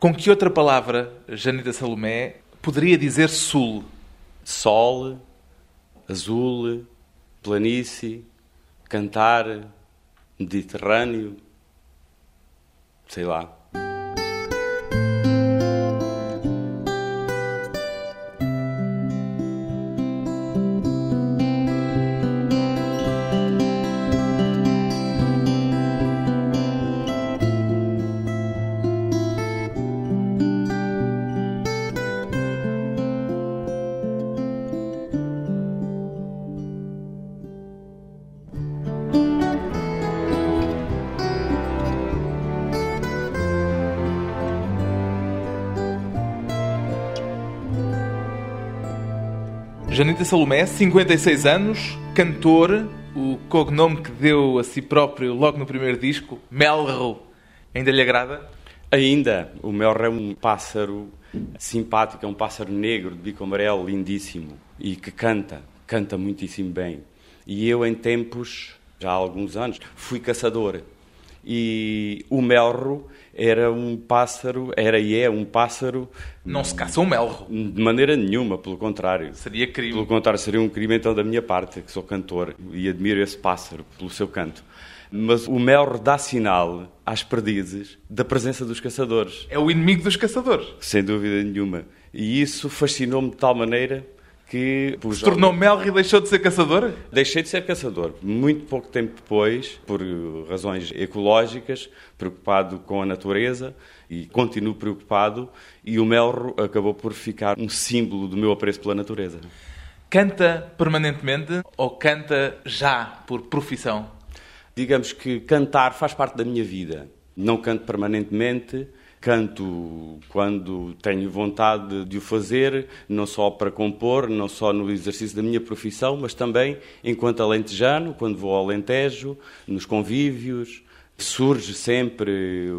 Com que outra palavra Janita Salomé poderia dizer sul? Sol, azul, planície, cantar, Mediterrâneo, sei lá. Salomé, 56 anos, cantor, o cognome que deu a si próprio logo no primeiro disco, Melro, ainda lhe agrada? Ainda, o Melro é um pássaro simpático, é um pássaro negro de bico amarelo, lindíssimo, e que canta, canta muitíssimo bem. E eu, em tempos, já há alguns anos, fui caçador. E o melro era um pássaro, era e é um pássaro. Não se caça um melro. De maneira nenhuma, pelo contrário. Seria crime. Pelo contrário, seria um crime então da minha parte, que sou cantor e admiro esse pássaro pelo seu canto. Mas o melro dá sinal às perdizes da presença dos caçadores. É o inimigo dos caçadores. Sem dúvida nenhuma. E isso fascinou-me de tal maneira que... Se tornou melro e deixou de ser caçador? Deixei de ser caçador. Muito pouco tempo depois, por razões ecológicas, preocupado com a natureza e continuo preocupado, e o melro acabou por ficar um símbolo do meu apreço pela natureza. Canta permanentemente ou canta já por profissão? Digamos que cantar faz parte da minha vida. Não canto permanentemente, Canto quando tenho vontade de o fazer, não só para compor, não só no exercício da minha profissão, mas também enquanto alentejano, quando vou ao Alentejo, nos convívios. Surge sempre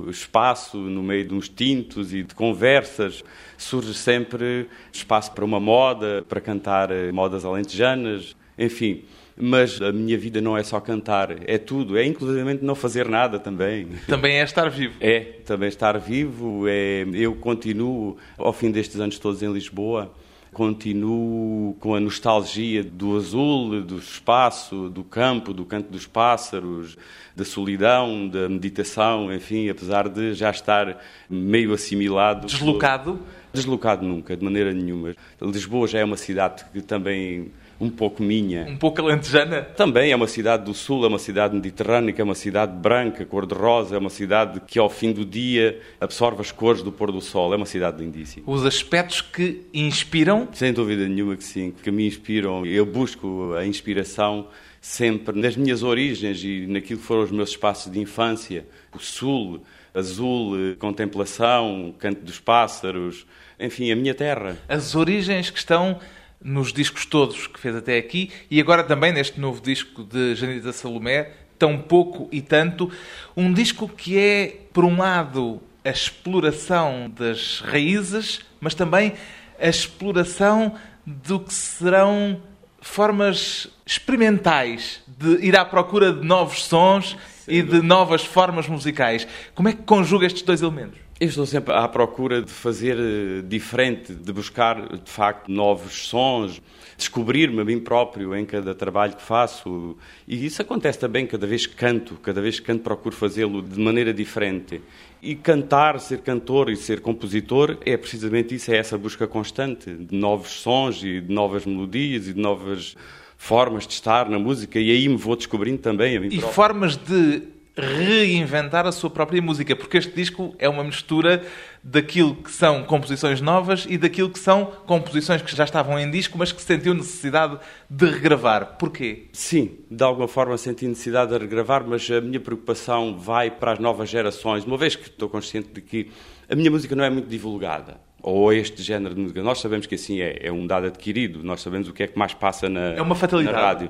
espaço no meio de uns tintos e de conversas, surge sempre espaço para uma moda, para cantar modas alentejanas, enfim mas a minha vida não é só cantar, é tudo, é inclusivamente não fazer nada também. Também é estar vivo. É, também estar vivo, é, eu continuo, ao fim destes anos todos em Lisboa, continuo com a nostalgia do azul, do espaço, do campo, do canto dos pássaros, da solidão, da meditação, enfim, apesar de já estar meio assimilado. Deslocado? Deslocado nunca, de maneira nenhuma. Lisboa já é uma cidade que também um pouco minha. Um pouco alentejana? Também é uma cidade do sul, é uma cidade mediterrânea, é uma cidade branca, cor-de-rosa, é uma cidade que ao fim do dia absorve as cores do pôr do sol, é uma cidade lindíssima. Os aspectos que inspiram? Sem dúvida nenhuma que sim, que me inspiram. Eu busco a inspiração sempre nas minhas origens e naquilo que foram os meus espaços de infância. O sul, azul, contemplação, canto dos pássaros, enfim, a minha terra. As origens que estão nos discos todos que fez até aqui e agora também neste novo disco de Janita Salomé, Tão Pouco e Tanto, um disco que é, por um lado, a exploração das raízes, mas também a exploração do que serão formas experimentais de ir à procura de novos sons Sim, e de novas formas musicais. Como é que conjuga estes dois elementos? Eu estou sempre à procura de fazer eh, diferente, de buscar de facto novos sons, descobrir-me a mim próprio em cada trabalho que faço. E isso acontece também cada vez que canto, cada vez que canto procuro fazê-lo de maneira diferente. E cantar, ser cantor e ser compositor é precisamente isso, é essa busca constante de novos sons e de novas melodias e de novas formas de estar na música. E aí me vou descobrindo também a mim e próprio. E formas de reinventar a sua própria música, porque este disco é uma mistura daquilo que são composições novas e daquilo que são composições que já estavam em disco, mas que sentiu necessidade de regravar. Porquê? Sim, de alguma forma senti necessidade de regravar, mas a minha preocupação vai para as novas gerações, uma vez que estou consciente de que a minha música não é muito divulgada ou este género de música. Nós sabemos que assim é, é um dado adquirido, nós sabemos o que é que mais passa na, é uma fatalidade. na rádio.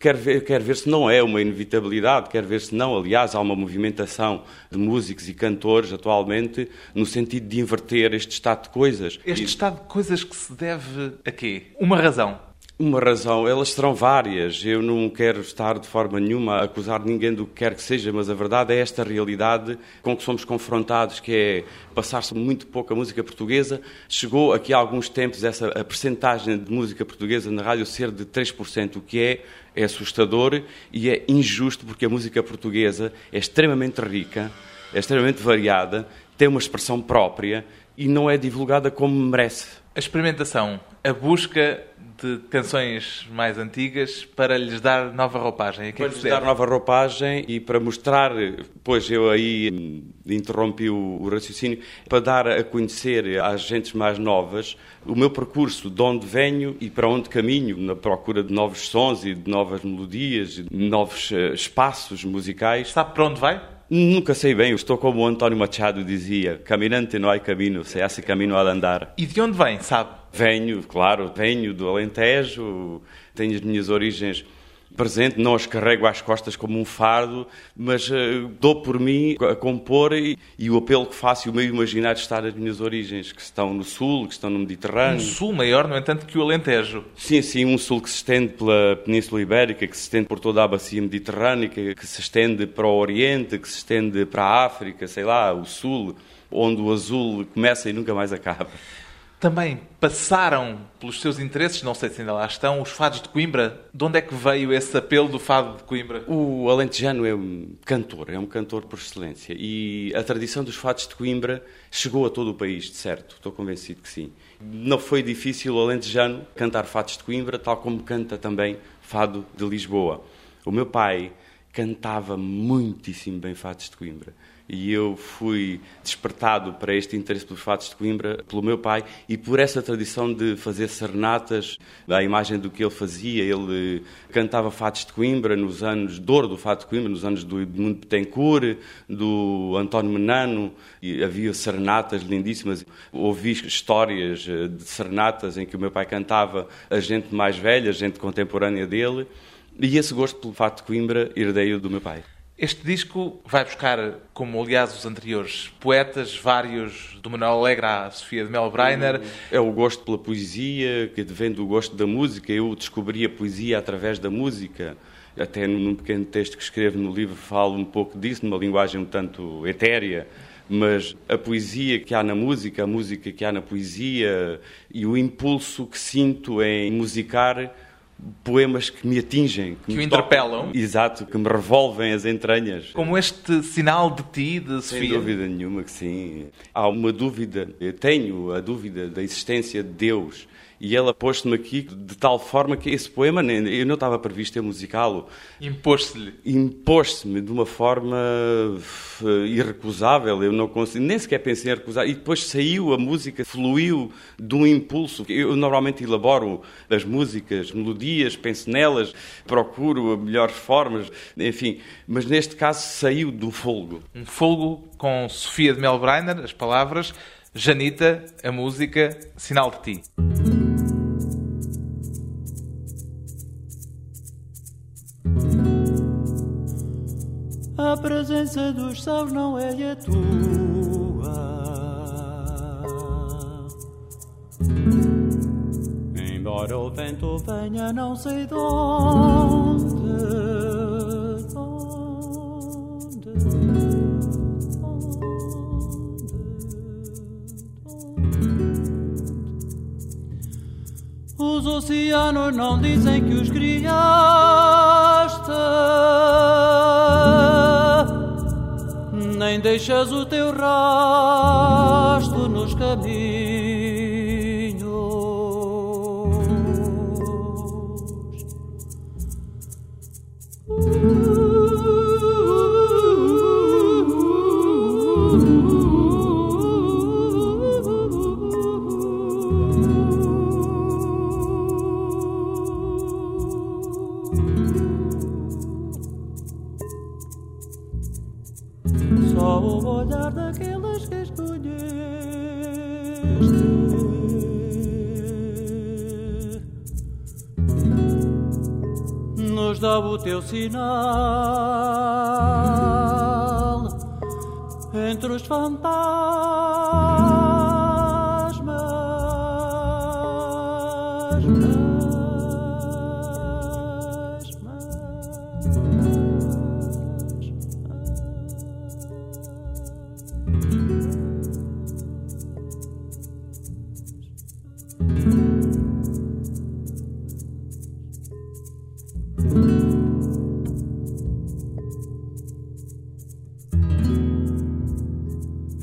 Quero, ver, quero ver se não é uma inevitabilidade, quero ver se não, aliás, há uma movimentação de músicos e cantores atualmente no sentido de inverter este estado de coisas. Este e... estado de coisas que se deve a quê? Uma razão. Uma razão, elas serão várias. Eu não quero estar de forma nenhuma a acusar ninguém do que quer que seja, mas a verdade é esta realidade com que somos confrontados, que é passar-se muito pouco a música portuguesa. Chegou aqui há alguns tempos essa a percentagem de música portuguesa na rádio ser de 3%, o que é, é assustador e é injusto porque a música portuguesa é extremamente rica, é extremamente variada, tem uma expressão própria e não é divulgada como merece. A experimentação, a busca de canções mais antigas para lhes dar nova roupagem. É para lhes dar nova roupagem e para mostrar, pois eu aí interrompi o, o, raciocínio, para dar a conhecer às gentes mais novas o meu percurso, de onde venho e para onde caminho, na procura de novos sons e de novas melodias, de novos uh, espaços musicais. Sabe para onde vai? Nunca sei bem, eu estou como o António Machado dizia: caminante não há caminho, se há esse caminho a andar. E de onde vem, sabe? Venho, claro, venho do Alentejo, tenho as minhas origens presente, não as carrego às costas como um fardo, mas uh, dou por mim a compor e, e, o apelo que faço e o meu imaginário está nas minhas origens, que estão no sul, que estão no Mediterrâneo. Um sul maior, no entanto, que o Alentejo. Sim, sim, um sul que se estende pela Península Ibérica, que se estende por toda a bacia mediterrânica, que se estende para o Oriente, que se estende para a África, sei lá, o sul, onde o azul começa e nunca mais acaba também passaram pelos seus interesses, não sei se ainda lá estão, os fados de Coimbra. De onde é que veio esse apelo do fado de Coimbra? O alentejano é um cantor, é um cantor por excelência. E a tradição dos fados de Coimbra chegou a todo o país, de certo, estou convencido que sim. Não foi difícil o alentejano cantar fados de Coimbra, tal como canta também fado de Lisboa. O meu pai cantava muitíssimo bem fados de Coimbra e eu fui despertado para este interesse pelos fatos de Coimbra pelo meu pai e por essa tradição de fazer serenatas, à imagem do que ele fazia. Ele cantava fatos de Coimbra nos anos de ouro do fato de Coimbra, nos anos do Edmundo Betancourt, do António Menano, e havia serenatas lindíssimas. Ouvi histórias eh, de serenatas em que o meu pai cantava a gente mais velha, a gente contemporânea dele, e esse gosto pelo fato de Coimbra herdei-o do meu pai. Este disco vai buscar, como aliás os anteriores, poetas vários, do Manuel Alegre à Sofia de Mel Breiner. É o gosto pela poesia, que vem do gosto da música. Eu descobri a poesia através da música. Até num pequeno texto que escrevo no livro falo um pouco disso, numa linguagem um tanto etérea mas a poesia que há na música, a música que há na poesia e o impulso que sinto em musicar poemas que me atingem, que, que me interpelam. Tocam, exato, que me revolvem as entranhas. Como este sinal de ti, de Sofia. Sem dúvida nenhuma que sim. Há uma dúvida, eu tenho a dúvida da existência de Deus e ela pôs-me aqui de tal forma que esse poema, eu não estava previsto em musicá-lo. Impôs-se-lhe. Impôs-se-me de uma forma eh, irrecusável, eu não consigo, nem sequer pensei em recusar. E depois saiu a música, fluiu de um impulso. Eu normalmente elaboro as músicas, melodias, penso nelas, procuro melhores formas, enfim. Mas neste caso saiu do folgo. Um folgo com Sofia de Melbreiner, as palavras. Janita, a música, sinal de ti. Presença dos céus não é a tua. Embora o vento venha, não sei de onde. Os oceanos não dizem que os criaste deixas o teu rastro nos caminhos. O teu sinal entre os fantasmas.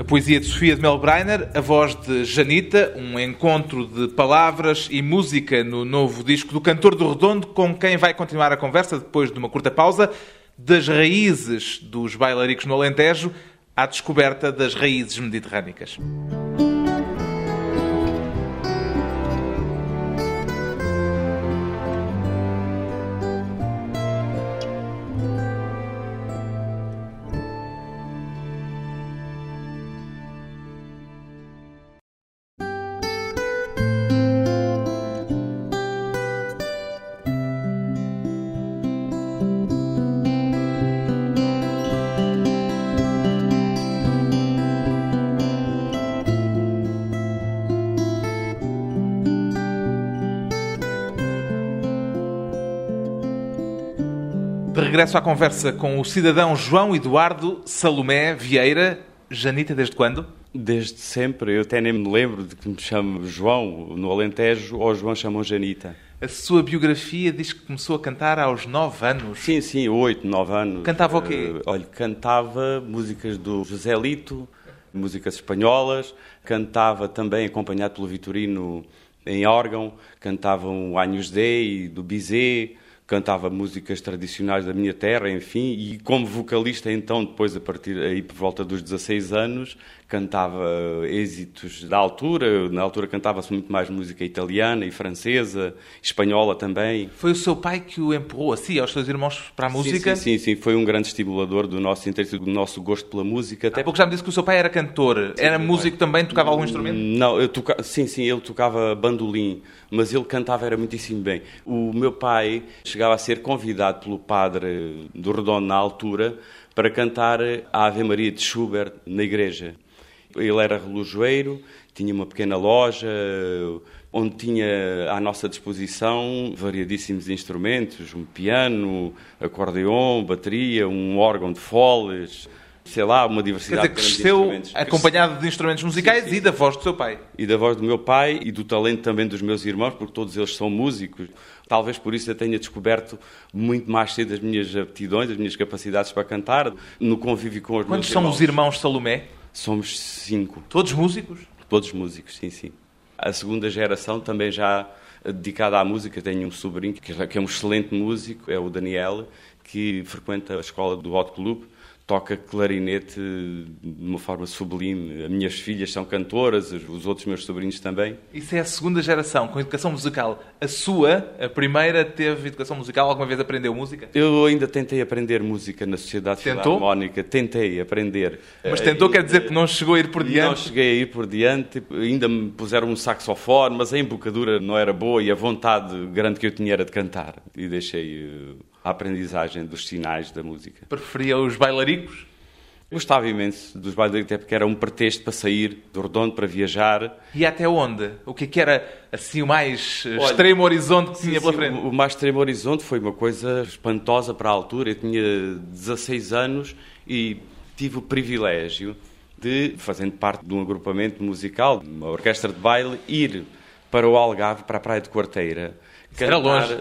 Poesia de Sofia de Melbreiner, a voz de Janita, um encontro de palavras e música no novo disco do Cantor do Redondo, com quem vai continuar a conversa depois de uma curta pausa, das raízes dos bailaricos no Alentejo à descoberta das raízes mediterrânicas. Regresso à conversa com o cidadão João Eduardo Salomé Vieira. Janita, desde quando? Desde sempre. Eu até nem me lembro de que me chamo João no Alentejo ou João chamam Janita. A sua biografia diz que começou a cantar aos 9 anos. Sim, sim, oito, nove anos. Cantava o quê? Uh, olha, cantava músicas do José Lito, músicas espanholas, cantava também acompanhado pelo Vitorino em órgão, cantavam o Agnus Dei, do Bizet, cantava músicas tradicionais da minha terra, enfim, e como vocalista então, depois a partir aí por volta dos 16 anos, cantava êxitos da altura, na altura cantava-se muito mais música italiana e francesa, espanhola também. Foi o seu pai que o empurrou assim aos seus irmãos para a música? Sim, sim, sim, sim, foi um grande estimulador do nosso interesse, do nosso gosto pela música. Até Há pouco já me disse que o seu pai era cantor, era músico também, tocava algum instrumento? Não, eu toca... sim, sim, ele tocava bandolim, mas ele cantava era muitíssimo bem. O meu pai chegava a ser convidado pelo padre do Redondo na altura para cantar a Ave Maria de Schubert na igreja. Ele era relojoeiro, tinha uma pequena loja onde tinha à nossa disposição variadíssimos instrumentos, um piano, acordeon, bateria, um órgão de foles, sei lá, uma diversidade Quer dizer, cresceu acompanhado de instrumentos musicais sim, sim. e da voz do seu pai. E da voz do meu pai e do talento também dos meus irmãos, porque todos eles são músicos. Talvez por isso eu tenha descoberto muito mais cedo as minhas aptidões, as minhas capacidades para cantar, no convívio com os Quantos meus são irmãos. os irmãos Salomé? Somos cinco. Todos músicos? Todos músicos, sim, sim. A segunda geração também já dedicada à música. Tenho um sobrinho que é um excelente músico, é o Daniel, que frequenta a escola do Hot Club toca clarinete de uma forma sublime. As minhas filhas são cantoras, os outros meus sobrinhos também. Isso é a segunda geração com educação musical. A sua, a primeira, teve educação musical? Alguma vez aprendeu música? Eu ainda tentei aprender música na Sociedade Tentou? Filarmónica. Tentei aprender. Mas tentou uh, quer dizer que não chegou a ir por diante? Não cheguei a ir por diante. Ainda me puseram um saxofone, mas a embocadura não era boa e a vontade grande que eu tinha era de cantar. E deixei... Uh, a aprendizagem dos sinais da música. Preferia os bailaricos? Gostava imenso dos bailaricos, até porque era um pretexto para sair do redondo, para viajar. E até onde? O que, é que era assim o mais Olha, extremo horizonte que tinha pela frente? O mais extremo horizonte foi uma coisa espantosa para a altura. Eu tinha 16 anos e tive o privilégio de, fazendo parte de um agrupamento musical, uma orquestra de baile, ir para o Algarve, para a Praia de Quarteira. Era longe.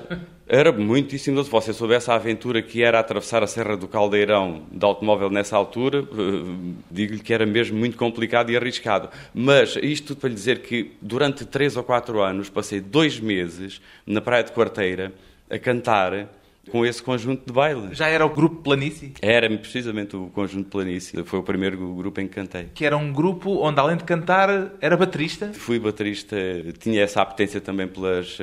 Era muitíssimo longe. Se você soubesse a aventura que era atravessar a Serra do Caldeirão de automóvel nessa altura, digo-lhe que era mesmo muito complicado e arriscado. Mas isto tudo para lhe dizer que durante três ou quatro anos passei dois meses na Praia de Quarteira a cantar com esse conjunto de baile. Já era o grupo Planície? Era precisamente o conjunto Planície. Foi o primeiro grupo em que cantei. Que era um grupo onde, além de cantar, era baterista? Fui baterista, tinha essa apetência também pelas,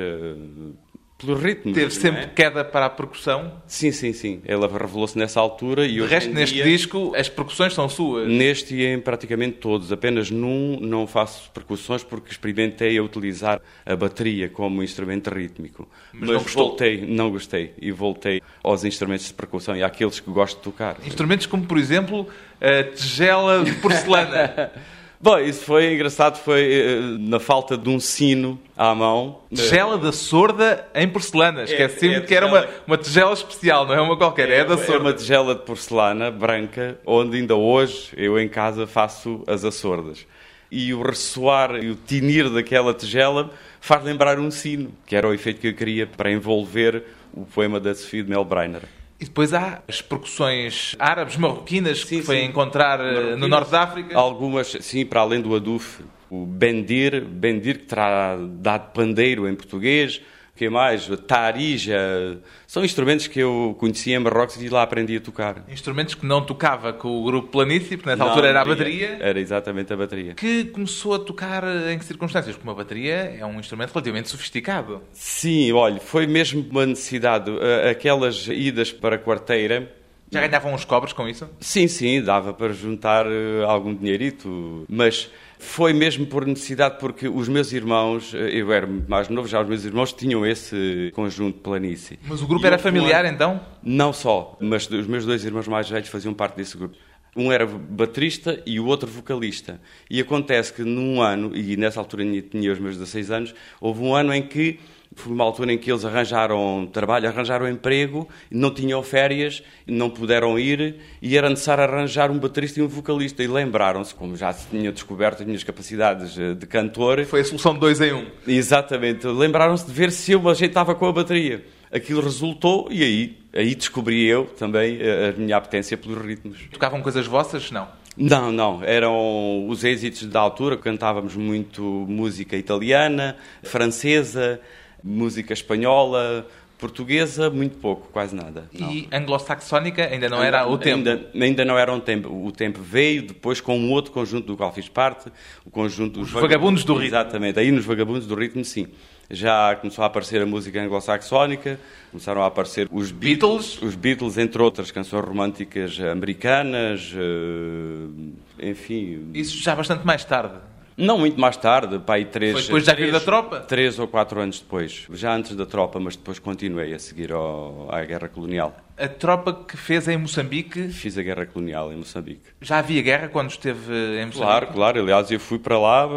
pelos ritmos. Teve sempre é? queda para a percussão? Sim, sim, sim. Ela revelou-se nessa altura. E de resto, neste dia, disco, as percussões são suas? Neste e em praticamente todos. Apenas num não faço percussões porque experimentei a utilizar a bateria como instrumento rítmico. Mas, Mas não gostou? voltei, não gostei. E voltei aos instrumentos de percussão e àqueles que gosto de tocar. Instrumentos como, por exemplo, a tigela de porcelana. Bom, isso foi engraçado, foi uh, na falta de um sino à mão. Tigela da sorda em porcelana. Esqueci-me é, é que era uma, uma tigela especial, não é uma qualquer, é, é da sorda. É uma tigela de porcelana branca, onde ainda hoje eu em casa faço as açordas. E o ressoar e o tinir daquela tigela faz lembrar um sino, que era o efeito que eu queria para envolver o poema da Sofia de Melbreiner. E depois há as percussões árabes, marroquinas, Sim, que foi sim. encontrar eh, no norte da África. Algumas, sim, para além do aduf, o bendir, bendir que terá dado pandeiro em português, que mais? Tarija, são instrumentos que eu conhecia em Marrocos e lá aprendi a tocar. Instrumentos que não tocava com o grupo Planície, porque nessa Não, altura era a bateria. Era exatamente a bateria. Que começou a tocar em que circunstâncias? Porque uma bateria é um instrumento relativamente sofisticado. Sim, olha, foi mesmo uma necessidade. Aquelas idas para a quarteira, Já ganhavam uns cobres com isso? Sim, sim, dava para juntar eh, algum dinheirito, mas foi mesmo por necessidade, porque os meus irmãos, eh, eu era mais novo, já os meus irmãos tinham esse conjunto de planície. Mas o grupo E era familiar, então? Não só, mas os meus dois irmãos mais velhos faziam parte desse grupo. Um era baterista e o outro vocalista. E acontece que num ano, e nessa altura tinha os meus 16 anos, houve um ano em que foi uma altura em que eles arranjaram trabalho, arranjaram emprego, não tinham férias, não puderam ir e era necessário arranjar um baterista e um vocalista. E lembraram-se, como já se tinha descoberto as minhas capacidades eh, de cantor, Foi a solução de dois em um. Exatamente. Lembraram-se de ver se eu me ajeitava com a bateria. Aquilo resultou e aí, aí descobri eu também a, a minha apetência pelos ritmos. Tocavam coisas vossas? Não. Não, não. Eram os êxitos da altura. Cantávamos muito música italiana, francesa, música espanhola, portuguesa, muito pouco, quase nada. Não. E anglo-saxónica ainda não era o tempo. Ainda, ainda não era um tempo. O tempo veio depois com um outro conjunto do qual fiz parte, o conjunto Os Vagabundos do Ritmo. Exatamente, aí nos Vagabundos do Ritmo, sim. Já começou a aparecer a música anglo-saxónica, começaram a aparecer os Beatles. os Beatles, entre outras canções românticas americanas, eh, enfim. Isso já bastante mais tarde. Não muito mais tarde, pai, três. Foi depois da três- da tropa? Três ou quatro anos depois. Já antes da tropa, mas depois continuei a seguir ao- à guerra colonial. A tropa que fez em Moçambique, Fiz a guerra colonial em Moçambique. já havia guerra quando esteve em Moçambique? Claro, claro. Aliás, eu fui para lá,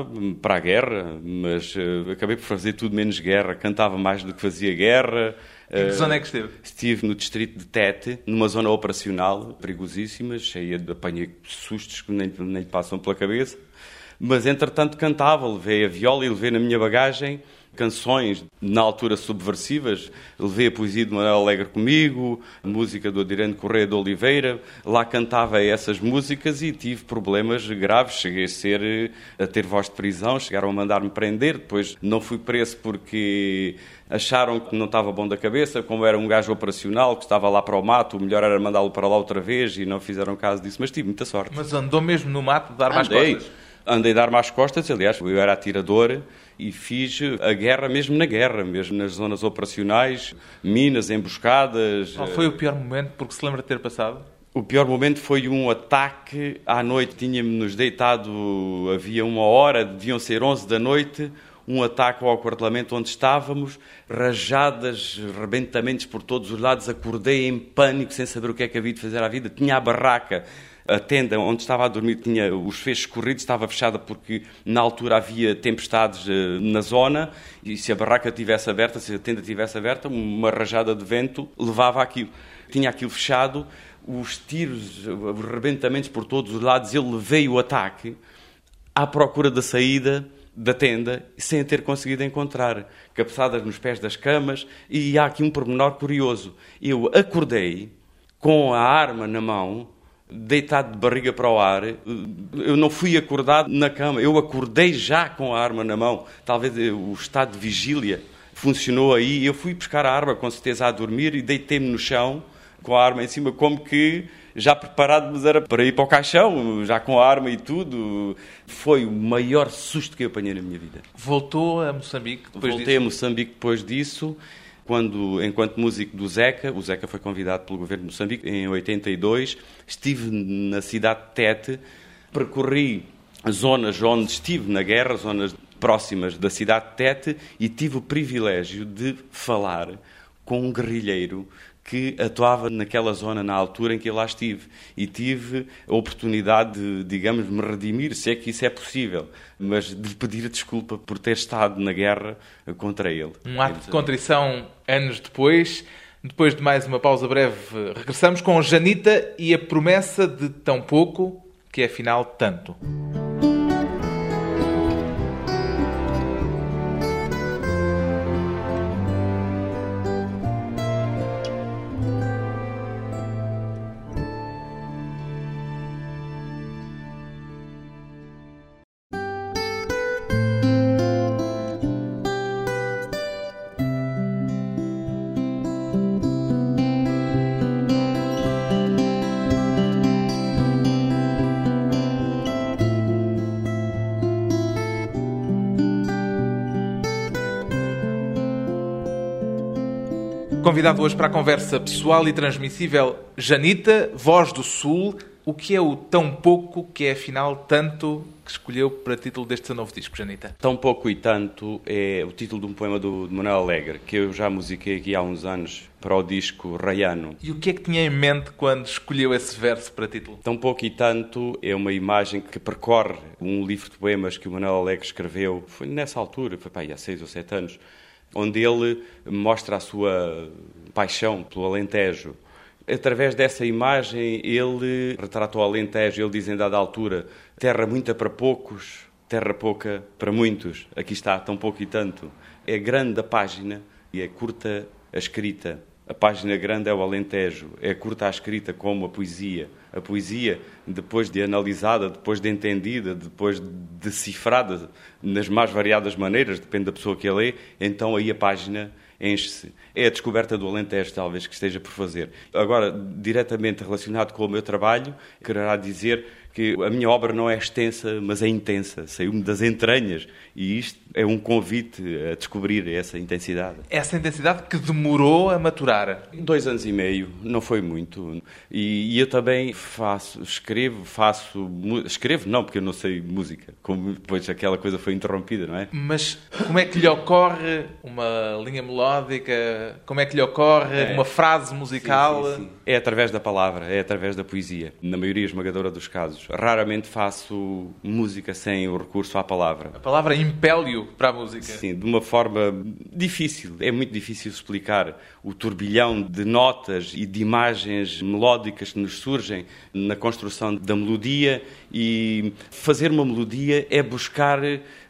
para a guerra, mas eh, acabei por fazer tudo menos guerra. Cantava mais do que fazia guerra. Em que Eh, zona é que esteve? Estive no distrito de Tete, numa zona operacional, perigosíssima, cheia de apanhei sustos que nem, nem passam pela cabeça. Mas, entretanto, cantava, levei a viola e levei na minha bagagem canções, na altura subversivas. Levei a poesia de Manuel Alegre comigo, música do Adirante Correia de Oliveira. Lá cantava essas músicas e tive problemas graves. Cheguei a, ser, a ter voz de prisão, chegaram a mandar-me prender. Depois não fui preso porque acharam que não estava bom da cabeça, como era um gajo operacional que estava lá para o mato, o melhor era mandá-lo para lá outra vez e não fizeram caso disso. Mas tive muita sorte. Mas andou mesmo no mato de dar mais Andei. Andei a dar mais costas, aliás, eu era atirador e fiz a guerra mesmo na guerra, mesmo nas zonas operacionais, minas, emboscadas. Qual foi o pior momento porque se lembra de ter passado? O pior momento foi um ataque à noite. Tínhamos-nos deitado, havia uma hora, deviam ser 11 da noite, um ataque ao quartelamento onde estávamos, rajadas, rebentamentos por todos os lados. Acordei em pânico, sem saber o que é que havia de fazer à vida. Tinha a barraca, a tenda onde estava a dormir, tinha os fechos corridos, estava fechada porque na altura havia tempestades eh, na zona e se a barraca tivesse aberta, se a tenda tivesse aberta, uma rajada de vento levava aquilo. Tinha aquilo fechado, os tiros, os rebentamentos por todos os lados, eu levei o ataque à procura da saída da tenda sem a ter conseguido encontrar, cabeçadas nos pés das camas, e há aqui um pormenor curioso. Eu acordei com a arma na mão, deitado de barriga para o ar. Eu não fui acordado na cama, eu acordei já com a arma na mão. Talvez o estado de vigília funcionou aí. Eu fui buscar a arma, com certeza, a dormir e deitei-me no chão com a arma em cima, como que já preparado, mas era para ir para o caixão, já com a arma e tudo. Foi o maior susto que eu apanhei na minha vida. Voltou a Moçambique depois Voltei a disso? Moçambique depois disso, quando, enquanto músico do Zeca, o Zeca foi convidado pelo governo de Moçambique em 82, estive na cidade de Tete, percorri zonas onde estive na guerra, zonas próximas da cidade de Tete, e tive o privilégio de falar com um guerrilheiro que atuava naquela zona na altura em que eu lá estive e tive a oportunidade de, digamos, me redimir, se é que isso é possível, mas de pedir desculpa por ter estado na guerra contra ele. Um ato de contrição anos depois. Depois de mais uma pausa breve, regressamos com Janita e a promessa de tão pouco, que é afinal tanto. Convidado hoje para a conversa pessoal e transmissível, Janita, voz do Sul. O que é o tão pouco que é afinal tanto que escolheu para título deste seu novo disco, Janita? Tão pouco e tanto é o título de um poema do Manuel Alegre, que eu já musiquei aqui há uns anos para o disco Raiano. E o que é que tinha em mente quando escolheu esse verso para título? Tão pouco e tanto é uma imagem que percorre um livro de poemas que o Manuel Alegre escreveu, foi nessa altura, foi aí há seis ou sete anos, onde ele mostra a sua paixão pelo Alentejo. Através dessa imagem, ele retrata o Alentejo, ele diz em dada altura, terra muita para poucos, terra pouca para muitos. Aqui está, tão pouco e tanto. É grande a página e é curta a escrita. A página grande é o Alentejo, é curta a escrita como a poesia. A poesia, depois de analisada, depois de entendida, depois de decifrada nas mais variadas maneiras, depende da pessoa que a lê, então aí a página enche-se. É a descoberta do Alentejo, talvez, que esteja por fazer. Agora, diretamente relacionado com o meu trabalho, quererá dizer que a minha obra não é extensa, mas é intensa, saiu-me das entranhas e isto é um convite a descobrir essa intensidade. Essa intensidade que demorou a maturar? Dois anos e meio, não foi muito. E, e eu também faço, escrevo, faço. Escrevo não, porque eu não sei música, como depois aquela coisa foi interrompida, não é? Mas como é que lhe ocorre uma linha melódica? Como é que lhe ocorre é. uma frase musical? Sim, sim, sim. É através da palavra, é através da poesia, na maioria esmagadora dos casos. Raramente faço música sem o recurso à palavra. A palavra impele para a música. Sim, de uma forma difícil. É muito difícil explicar o turbilhão de notas e de imagens melódicas que nos surgem na construção da melodia e fazer uma melodia é buscar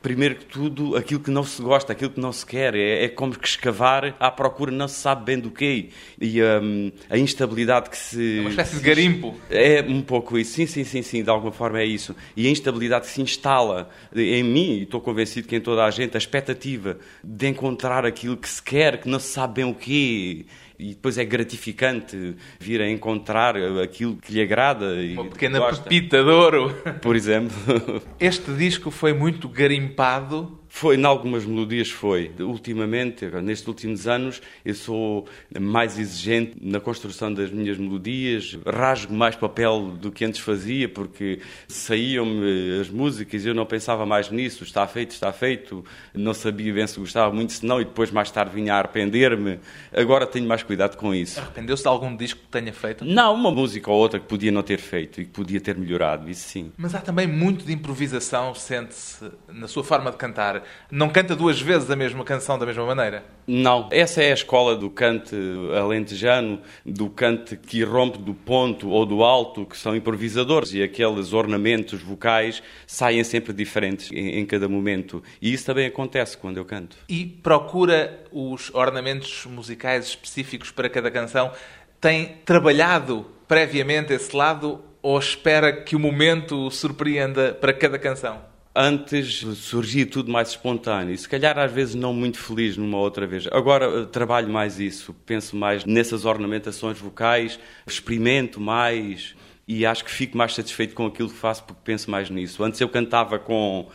primeiro que tudo aquilo que não se gosta, aquilo que não se quer, é, é como que escavar à procura não se sabe bem do quê. E um, a instabilidade que se é uma espécie de garimpo. É um pouco isso, sim, sim, sim, sim, de alguma forma é isso. E a instabilidade que se instala em mim e estou convencido que em toda a gente a expectativa de encontrar aquilo que se quer, que não se sabe bem o quê e depois é gratificante vir a encontrar aquilo que lhe agrada. Uma pequena pepita de ouro. Por exemplo. Este disco foi muito garimpado foi, em algumas melodias foi. Ultimamente, nestes últimos anos, eu sou mais exigente na construção das minhas melodias, rasgo mais papel do que antes fazia, porque saíam-me as músicas e eu não pensava mais nisso, está feito, está feito, não sabia bem se gostava muito, se não, e depois mais tarde vinha a arrepender-me. Agora tenho mais cuidado com isso. Arrependeu-se de algum disco que tenha feito? Não, uma música ou outra que podia não ter feito e que podia ter melhorado, isso sim. Mas há também muito de improvisação, sente-se, na sua forma de cantar não canta duas vezes a mesma canção da mesma maneira? Não. Essa é a escola do cante alentejano, do cante que rompe do ponto ou do alto, que são improvisadores, e aqueles ornamentos vocais saem sempre diferentes em, em cada momento. E isso também acontece quando eu canto. E procura os ornamentos musicais específicos para cada canção? Tem trabalhado previamente esse lado ou espera que o momento o surpreenda para cada canção? Antes surgia tudo mais espontâneo e se calhar às vezes não muito feliz numa outra vez. Agora eh, trabalho mais isso, penso mais nessas ornamentações vocais, experimento mais e acho que fico mais satisfeito com aquilo que faço porque penso mais nisso. Antes eu cantava com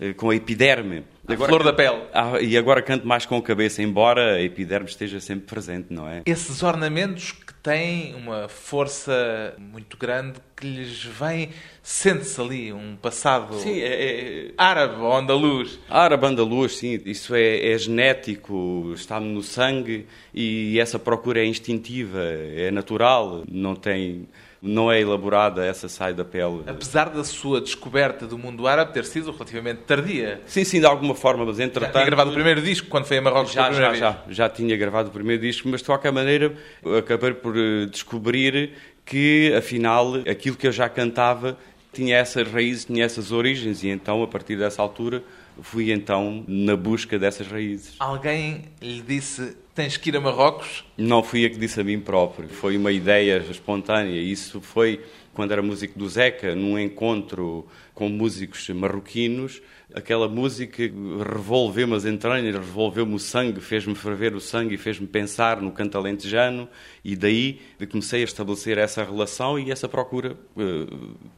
eh, com a epiderme. Agora, flor da pele. Ah, e agora canto mais com a cabeça, embora a epiderme esteja sempre presente, não é? Esses ornamentos que têm uma força muito grande que lhes vem, sente-se ali um passado sim, é, é... árabe ou andaluz. Árabe, andaluz, sim, isso é, é genético, está-me no sangue e essa procura é instintiva, é natural, não tem não é elaborada, essa sai da pele. Apesar da sua descoberta do mundo árabe ter sido relativamente tardia. Sim, sim, de alguma forma, mas entretanto... Já tinha gravado o primeiro disco quando foi a Marrocos já, já, vez. já, já tinha gravado o primeiro disco, mas de qualquer maneira acabei por eh, descobrir que, afinal, aquilo que eu já cantava tinha essas raízes, tinha essas origens, e então, a partir dessa altura, fui então na busca dessas raízes. Alguém lhe disse tens que ir a Marrocos? Não fui eu que disse a mim próprio, foi uma ideia espontânea. Isso foi quando era músico do Zeca, num encontro com músicos marroquinos. Aquela música revolveu-me as entranhas, revolveu-me o sangue, fez-me ferver o sangue e fez-me pensar no canto alentejano. E daí comecei a estabelecer essa relação e essa procura eh,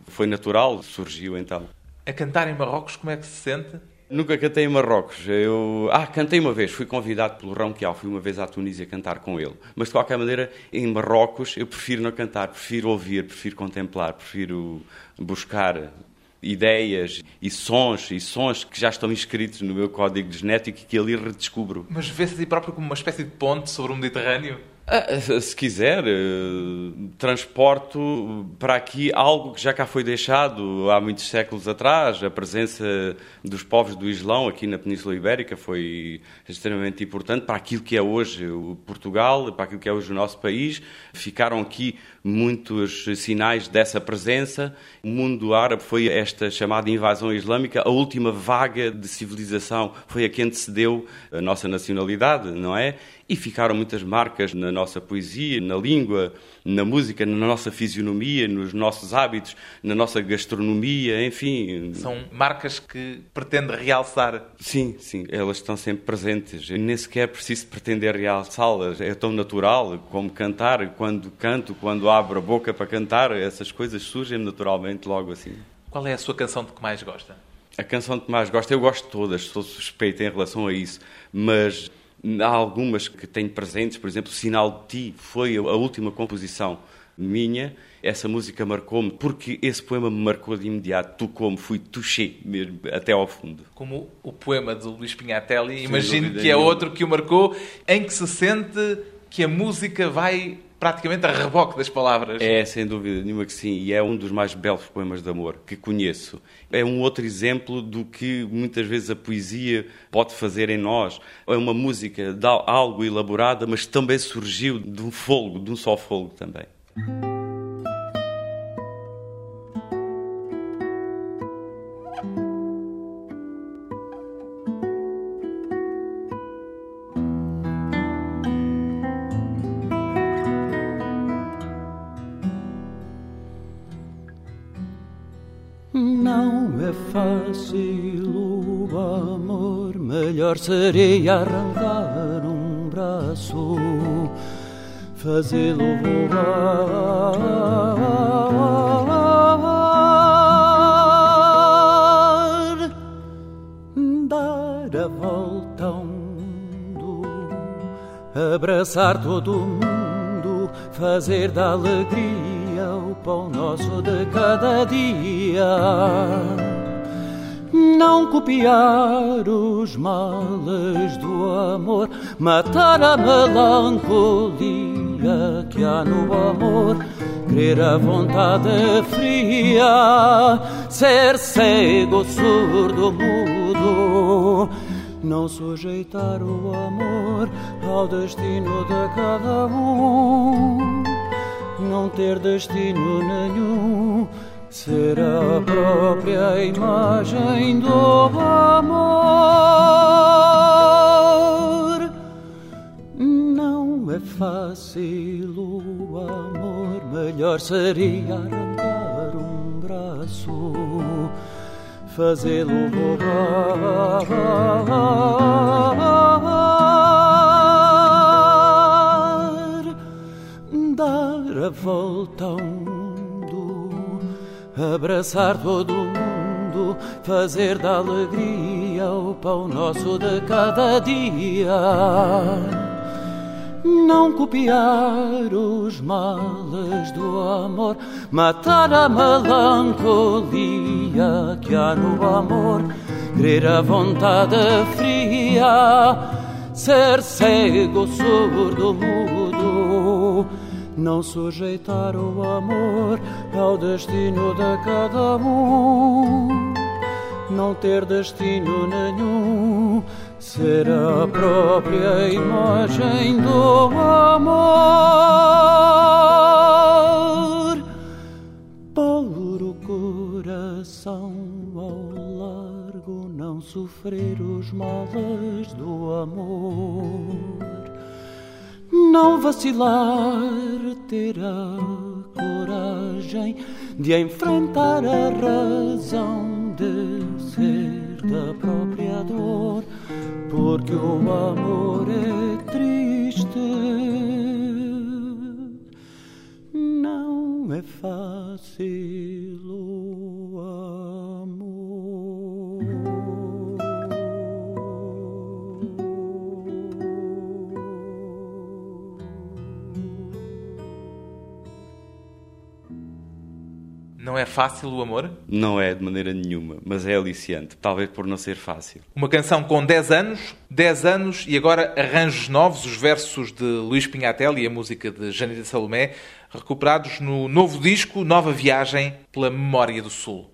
foi natural, surgiu então. A cantar em Marrocos, como é que se sente? Nunca cantei em Marrocos. Eu, ah, cantei uma vez, fui convidado pelo Rão Quial, fui uma vez à Tunísia cantar com ele. Mas de qualquer maneira, em Marrocos, eu prefiro não cantar, prefiro ouvir, prefiro contemplar, prefiro buscar ideias e sons, e sons que já estão inscritos no meu código genético e que ali redescubro. Mas vê-se a si próprio como uma espécie de ponte sobre o Mediterrâneo? Ah, se quiser, eh, transporto para aqui algo que já cá foi deixado há muitos séculos atrás. A presença dos povos do Islão aqui na Península Ibérica foi extremamente importante para aquilo que é hoje o Portugal, para aquilo que é hoje o nosso país. Ficaram aqui muitos sinais dessa presença. O mundo árabe foi esta chamada invasão islâmica, a última vaga de civilização foi a que antecedeu a nossa nacionalidade, não é? E ficaram muitas marcas na nossa poesia, na língua, na música, na nossa fisionomia, nos nossos hábitos, na nossa gastronomia, enfim. São marcas que pretende realçar. Sim, sim, elas estão sempre presentes. Eu nem sequer preciso pretender realçá-las. É tão natural como cantar. Quando canto, quando abro a boca para cantar, essas coisas surgem naturalmente logo assim. Qual é a sua canção de que mais gosta? A canção de que mais gosto, eu gosto de todas, sou suspeito em relação a isso, mas Há algumas que tenho presentes, por exemplo, Sinal de Ti foi a última composição minha. Essa música marcou-me porque esse poema me marcou de imediato. Tu como fui touché mesmo até ao fundo. Como o poema de Luís Pinhatelli, imagino que é outro que o marcou, em que se sente que a música vai praticamente a reboque das palavras. É, sem dúvida nenhuma que sim, e é um dos mais belos poemas de amor que conheço. É um outro exemplo do que muitas vezes a poesia pode fazer em nós. É uma música de algo elaborada, mas também surgiu de um fogo, de um só fogo também. Fácil o amor, melhor seria arrancar um braço, fazê-lo voar, dar a volta ao mundo, abraçar todo mundo, fazer da alegria o pão nosso de cada dia não copiar os males do amor, matar a melancolia que há no amor, crer a vontade fria, ser cego, surdo, mudo. Não sujeitar o amor ao destino de cada um, não ter destino nenhum ser a própria imagem do amor. Não é fácil o amor, melhor seria arrancar um braço, fazê-lo voar. Dar a volta a um abraçar todo mundo, fazer da alegria o pão nosso de cada dia. Não copiar os males do amor, matar a melancolia que há no amor, crer a vontade fria, ser cego, surdo, mudo não sujeitar o amor ao destino de cada um, não ter destino nenhum, ser a própria imagem do amor. Pôr o coração ao largo, não sofrer os males do amor não vacilar, ter a coragem de enfrentar a razão de ser da própria dor, porque o amor é triste. Não é fácil é fácil o amor? Não é de maneira nenhuma, mas é aliciante, talvez por não ser fácil. Uma canção com 10 anos, 10 anos e agora arranjos novos, os versos de Luís Pinhatel e a música de Janita Salomé, recuperados no novo disco Nova Viagem pela Memória do Sul.